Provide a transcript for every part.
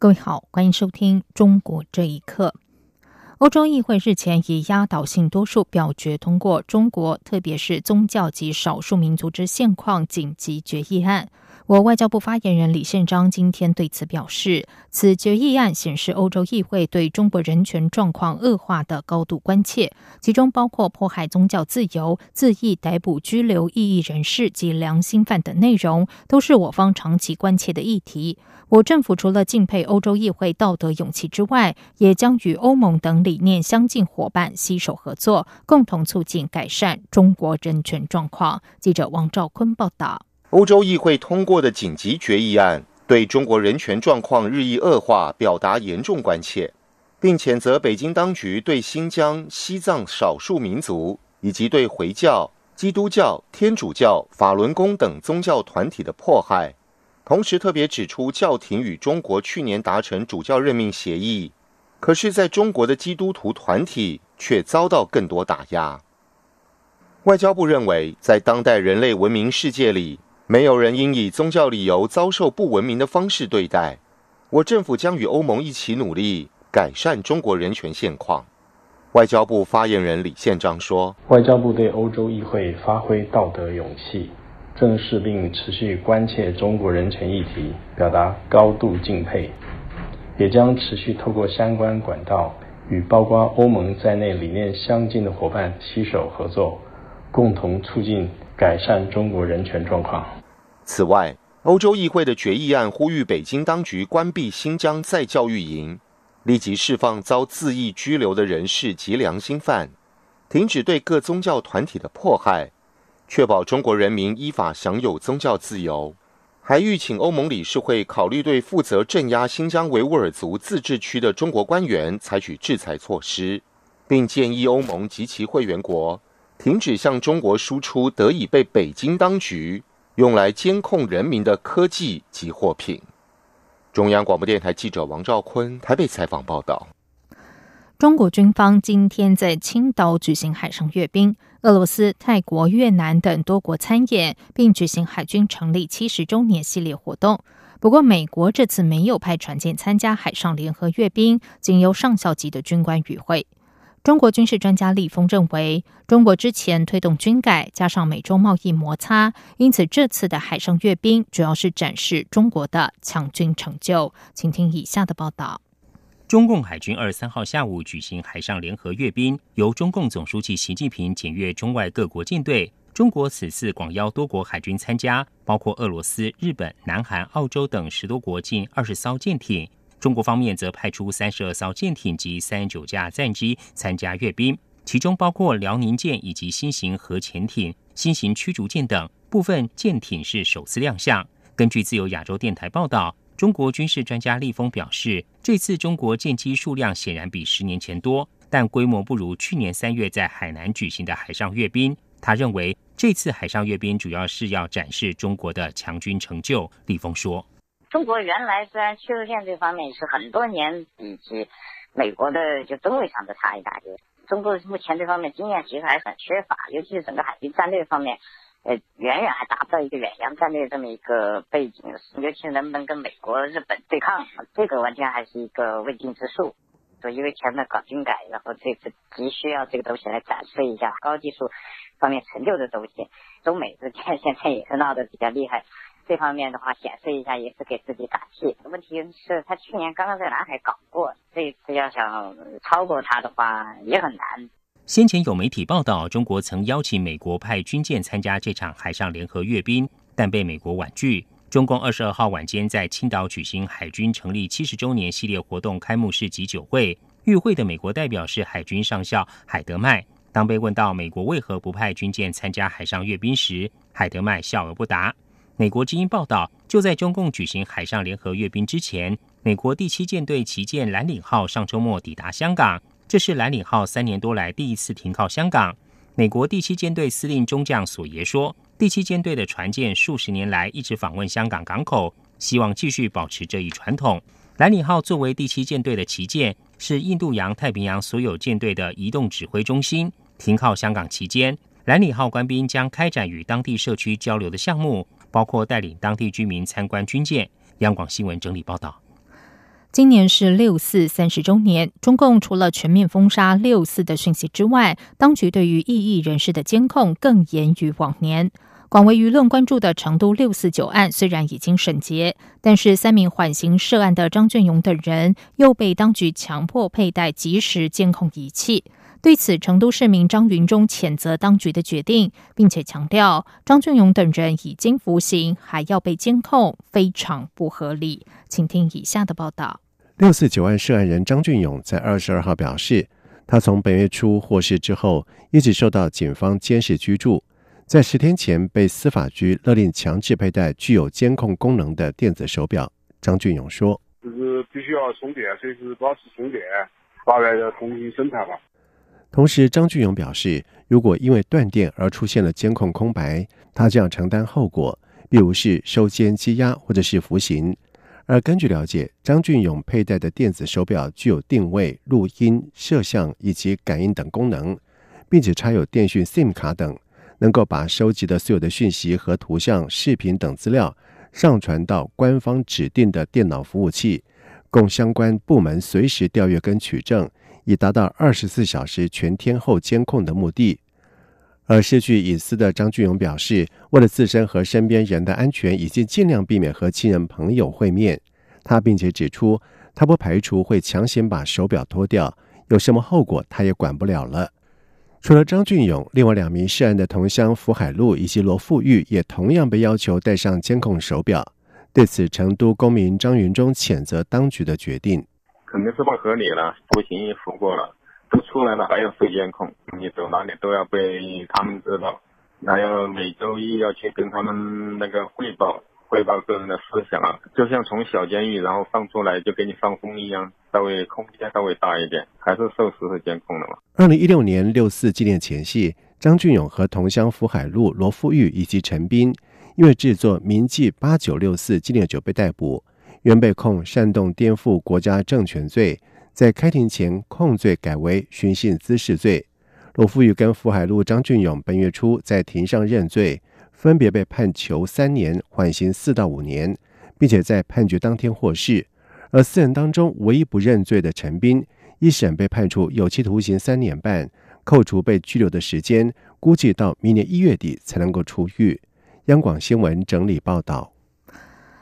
各位好，欢迎收听《中国这一刻》。欧洲议会日前以压倒性多数表决通过中国，特别是宗教及少数民族之现况紧急决议案。我外交部发言人李宪章今天对此表示，此决议案显示欧洲议会对中国人权状况恶化的高度关切，其中包括迫害宗教自由、恣意逮捕拘留异议人士及良心犯等内容，都是我方长期关切的议题。我政府除了敬佩欧洲议会道德勇气之外，也将与欧盟等理念相近伙伴携手合作，共同促进改善中国人权状况。记者王兆坤报道。欧洲议会通过的紧急决议案对中国人权状况日益恶化表达严重关切，并谴责北京当局对新疆、西藏少数民族以及对回教、基督教、天主教、法轮功等宗教团体的迫害。同时，特别指出教廷与中国去年达成主教任命协议，可是在中国的基督徒团体却遭到更多打压。外交部认为，在当代人类文明世界里，没有人应以宗教理由遭受不文明的方式对待。我政府将与欧盟一起努力改善中国人权现况。外交部发言人李宪章说：“外交部对欧洲议会发挥道德勇气，正视并持续关切中国人权议题，表达高度敬佩，也将持续透过相关管道与包括欧盟在内理念相近的伙伴携手合作，共同促进改善中国人权状况。”此外，欧洲议会的决议案呼吁北京当局关闭新疆再教育营，立即释放遭自缢拘留的人士及良心犯，停止对各宗教团体的迫害，确保中国人民依法享有宗教自由。还吁请欧盟理事会考虑对负责镇压新疆维吾尔族自治区的中国官员采取制裁措施，并建议欧盟及其会员国停止向中国输出得以被北京当局。用来监控人民的科技及货品。中央广播电台记者王兆坤台北采访报道：中国军方今天在青岛举行海上阅兵，俄罗斯、泰国、越南等多国参演，并举行海军成立七十周年系列活动。不过，美国这次没有派船舰参加海上联合阅兵，仅由上校级的军官与会。中国军事专家李峰认为，中国之前推动军改，加上美中贸易摩擦，因此这次的海上阅兵主要是展示中国的强军成就。请听以下的报道：中共海军二十三号下午举行海上联合阅兵，由中共总书记习近平检阅中外各国舰队。中国此次广邀多国海军参加，包括俄罗斯、日本、南韩、澳洲等十多国近二十艘舰艇。中国方面则派出三十二艘舰艇及三十九架战机参加阅兵，其中包括辽宁舰以及新型核潜艇、新型驱逐舰等部分舰艇是首次亮相。根据自由亚洲电台报道，中国军事专家立峰表示，这次中国舰机数量显然比十年前多，但规模不如去年三月在海南举行的海上阅兵。他认为，这次海上阅兵主要是要展示中国的强军成就。立峰说。中国原来虽然驱逐舰这方面是很多年比起美国的就中位上的差一大截，中国目前这方面经验其实还很缺乏，尤其是整个海军战略方面，呃，远远还达不到一个远洋战略这么一个背景，尤其是能不能跟美国、日本对抗，这个完全还是一个未定之数。就因为前面搞军改，然后这次急需要这个东西来展示一下高技术方面成就的东西，中美之间现在也是闹得比较厉害。这方面的话，显示一下也是给自己打气。问题是，他去年刚刚在南海搞过，这一次要想超过他的话也很难。先前有媒体报道，中国曾邀请美国派军舰参加这场海上联合阅兵，但被美国婉拒。中共二十二号晚间在青岛举行海军成立七十周年系列活动开幕式及酒会，与会的美国代表是海军上校海德迈。当被问到美国为何不派军舰参加海上阅兵时，海德迈笑而不答。美国之音报道，就在中共举行海上联合阅兵之前，美。国第七舰队旗舰蓝岭号上周末抵达香港，这是蓝岭号三年多来第一次停靠香港。美国第七舰队司令中将索耶说，第七舰队的船舰数十年来一直访问香港港口，希望继续保持这一传统。蓝岭号作为第七舰队的旗舰，是印度洋太平洋所有舰队的移动指挥中心。停靠香港期间，蓝岭号官兵将开展与当地社区交流的项目，包括带领当地居民参观军舰。央广新闻整理报道。今年是六四三十周年，中共除了全面封杀六四的讯息之外，当局对于异议人士的监控更严于往年。广为舆论关注的成都六四九案虽然已经审结，但是三名缓刑涉案的张俊勇等人又被当局强迫佩戴即时监控仪器。对此，成都市民张云中谴责当局的决定，并且强调张俊勇等人已经服刑，还要被监控，非常不合理。请听以下的报道。六四九案涉案人张俊勇在二十二号表示，他从本月初获释之后，一直受到警方监视居住，在十天前被司法局勒令强制佩戴具有监控功能的电子手表。张俊勇说：“就是必须要充电，随时保持充电，大概要重新审判吧。”同时，张俊勇表示，如果因为断电而出现了监控空白，他将承担后果，例如是收监羁押或者是服刑。而根据了解，张俊勇佩戴的电子手表具有定位、录音、摄像以及感应等功能，并且插有电讯 SIM 卡等，能够把收集的所有的讯息和图像、视频等资料上传到官方指定的电脑服务器，供相关部门随时调阅跟取证，以达到二十四小时全天候监控的目的。而失去隐私的张俊勇表示，为了自身和身边人的安全，已经尽量避免和亲人朋友会面。他并且指出，他不排除会强行把手表脱掉，有什么后果他也管不了了。除了张俊勇，另外两名涉案的同乡福海路以及罗富玉也同样被要求戴上监控手表。对此，成都公民张云中谴责当局的决定，肯定是不合理了，服刑也服过了。都出来了，还要受监控，你走哪里都要被他们知道，还要每周一要去跟他们那个汇报，汇报个人的思想啊，就像从小监狱然后放出来就给你放风一样，稍微空间稍微大一点，还是受实时监控的嘛。二零一六年六四纪念前夕，张俊勇和同乡福海路罗富玉以及陈斌，因为制作铭记八九六四纪念酒被逮捕，原被控煽动颠覆国家政权罪。在开庭前控罪改为寻衅滋事罪。罗富玉跟福海路张俊勇本月初在庭上认罪，分别被判囚三年，缓刑四到五年，并且在判决当天获释。而四人当中唯一不认罪的陈斌，一审被判处有期徒刑三年半，扣除被拘留的时间，估计到明年一月底才能够出狱。央广新闻整理报道。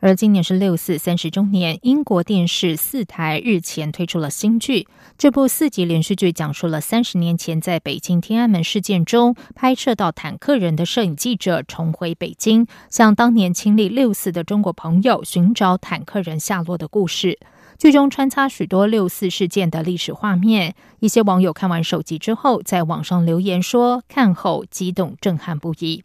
而今年是六四三十周年，英国电视四台日前推出了新剧。这部四集连续剧讲述了三十年前在北京天安门事件中拍摄到坦克人的摄影记者重回北京，向当年亲历六四的中国朋友寻找坦克人下落的故事。剧中穿插许多六四事件的历史画面。一些网友看完首集之后，在网上留言说：“看后激动震撼不已。”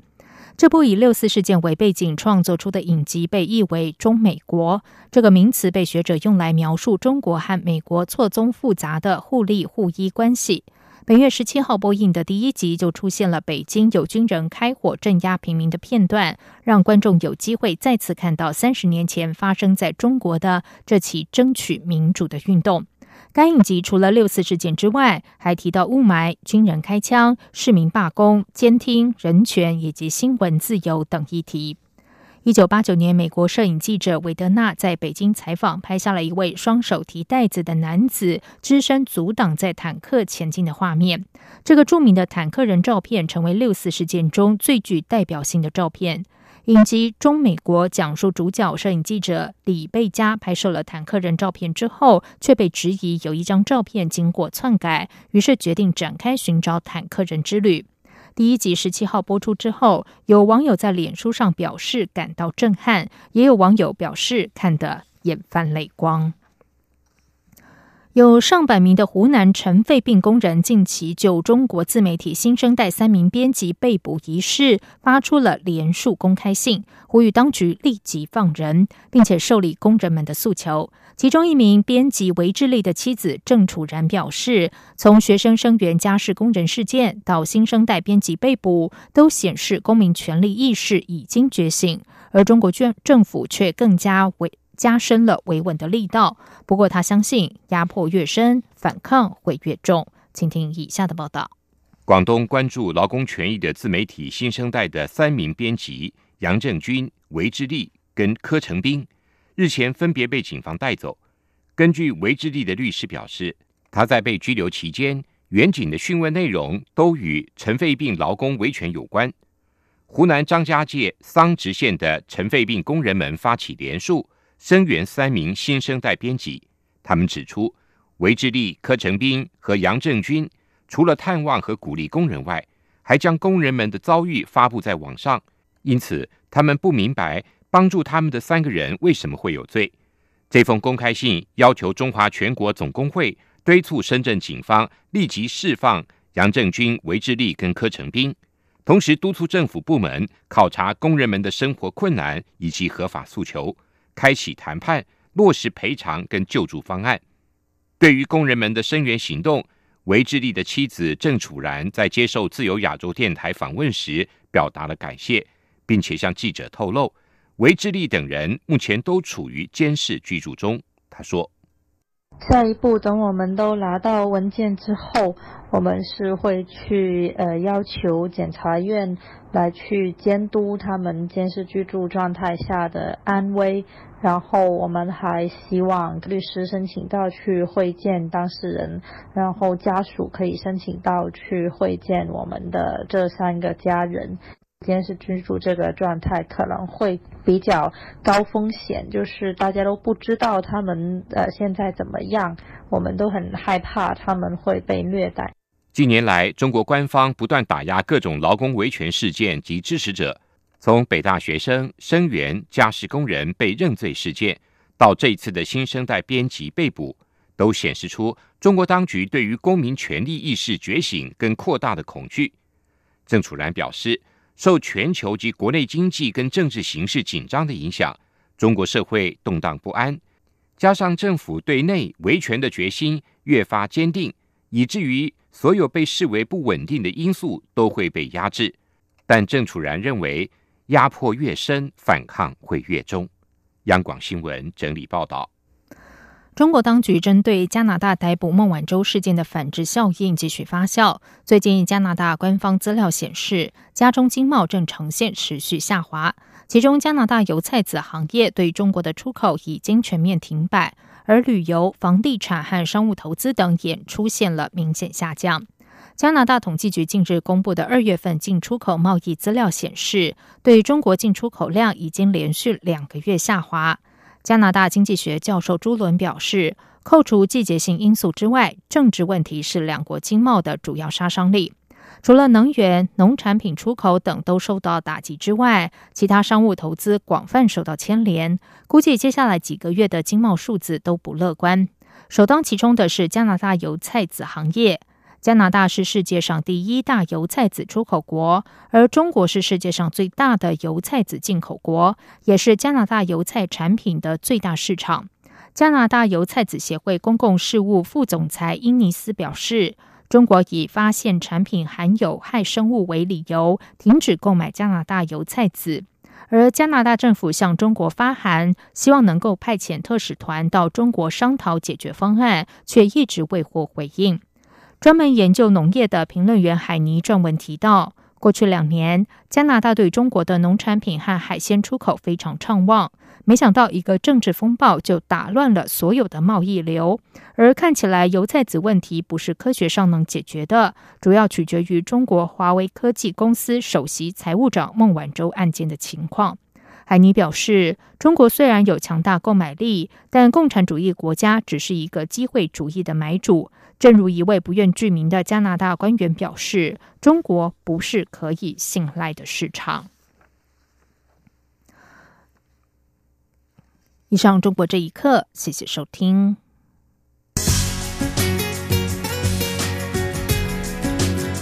这部以六四事件为背景创作出的影集被译为“中美国”这个名词，被学者用来描述中国和美国错综复杂的互利互依关系。本月十七号播映的第一集就出现了北京有军人开火镇压平民的片段，让观众有机会再次看到三十年前发生在中国的这起争取民主的运动。该影集除了六四事件之外，还提到雾霾、军人开枪、市民罢工、监听、人权以及新闻自由等议题。一九八九年，美国摄影记者韦德纳在北京采访，拍下了一位双手提袋子的男子只身阻挡在坦克前进的画面。这个著名的坦克人照片，成为六四事件中最具代表性的照片。影集《中美国》讲述主角摄影记者李贝佳拍摄了坦克人照片之后，却被质疑有一张照片经过篡改，于是决定展开寻找坦克人之旅。第一集十七号播出之后，有网友在脸书上表示感到震撼，也有网友表示看得眼泛泪光。有上百名的湖南尘肺病工人近期就中国自媒体新生代三名编辑被捕一事发出了连署公开信，呼吁当局立即放人，并且受理工人们的诉求。其中一名编辑韦志立的妻子郑楚然表示，从学生声援家事工人事件到新生代编辑被捕，都显示公民权利意识已经觉醒，而中国政政府却更加为。加深了维稳的力道。不过，他相信压迫越深，反抗会越重。请听以下的报道：广东关注劳工权益的自媒体新生代的三名编辑杨正军、韦志立跟柯成斌，日前分别被警方带走。根据韦志立的律师表示，他在被拘留期间，远警的讯问内容都与尘肺病劳工维权有关。湖南张家界桑植县的尘肺病工人们发起连署。声援三名新生代编辑，他们指出，韦志立、柯成斌和杨正军除了探望和鼓励工人外，还将工人们的遭遇发布在网上。因此，他们不明白帮助他们的三个人为什么会有罪。这封公开信要求中华全国总工会敦促深圳警方立即释放杨正军、韦志立跟柯成斌，同时督促政府部门考察工人们的生活困难以及合法诉求。开启谈判，落实赔偿跟救助方案。对于工人们的声援行动，韦志立的妻子郑楚然在接受自由亚洲电台访问时表达了感谢，并且向记者透露，韦志立等人目前都处于监视居住中。他说。下一步，等我们都拿到文件之后，我们是会去呃要求检察院来去监督他们监视居住状态下的安危，然后我们还希望律师申请到去会见当事人，然后家属可以申请到去会见我们的这三个家人。监视居住这个状态可能会比较高风险，就是大家都不知道他们呃现在怎么样，我们都很害怕他们会被虐待。近年来，中国官方不断打压各种劳工维权事件及支持者，从北大学生、生源、家事工人被认罪事件，到这次的新生代编辑被捕，都显示出中国当局对于公民权利意识觉醒跟扩大的恐惧。郑楚然表示。受全球及国内经济跟政治形势紧张的影响，中国社会动荡不安，加上政府对内维权的决心越发坚定，以至于所有被视为不稳定的因素都会被压制。但郑楚然认为，压迫越深，反抗会越重。央广新闻整理报道。中国当局针对加拿大逮捕孟晚舟事件的反制效应继续发酵。最近，加拿大官方资料显示，家中经贸正呈现持续下滑。其中，加拿大油菜籽行业对中国的出口已经全面停摆，而旅游、房地产和商务投资等也出现了明显下降。加拿大统计局近日公布的二月份进出口贸易资料显示，对中国进出口量已经连续两个月下滑。加拿大经济学教授朱伦表示，扣除季节性因素之外，政治问题是两国经贸的主要杀伤力。除了能源、农产品出口等都受到打击之外，其他商务投资广泛受到牵连。估计接下来几个月的经贸数字都不乐观。首当其冲的是加拿大油菜籽行业。加拿大是世界上第一大油菜籽出口国，而中国是世界上最大的油菜籽进口国，也是加拿大油菜产品的最大市场。加拿大油菜籽协会公共事务副总裁英尼斯表示，中国以发现产品含有害生物为理由，停止购买加拿大油菜籽，而加拿大政府向中国发函，希望能够派遣特使团到中国商讨解决方案，却一直未获回应。专门研究农业的评论员海尼撰文提到，过去两年加拿大对中国的农产品和海鲜出口非常畅旺，没想到一个政治风暴就打乱了所有的贸易流。而看起来油菜籽问题不是科学上能解决的，主要取决于中国华为科技公司首席财务长孟晚舟案件的情况。海尼表示中国虽然有强大购买力但共产主义国家只是一个机会主义的买主。正如一位不愿具名的加拿大官员表示中国不是可以信赖的市场。以上中国这一刻谢谢收听。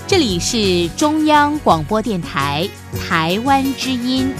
这里是中央广播电台台湾之音。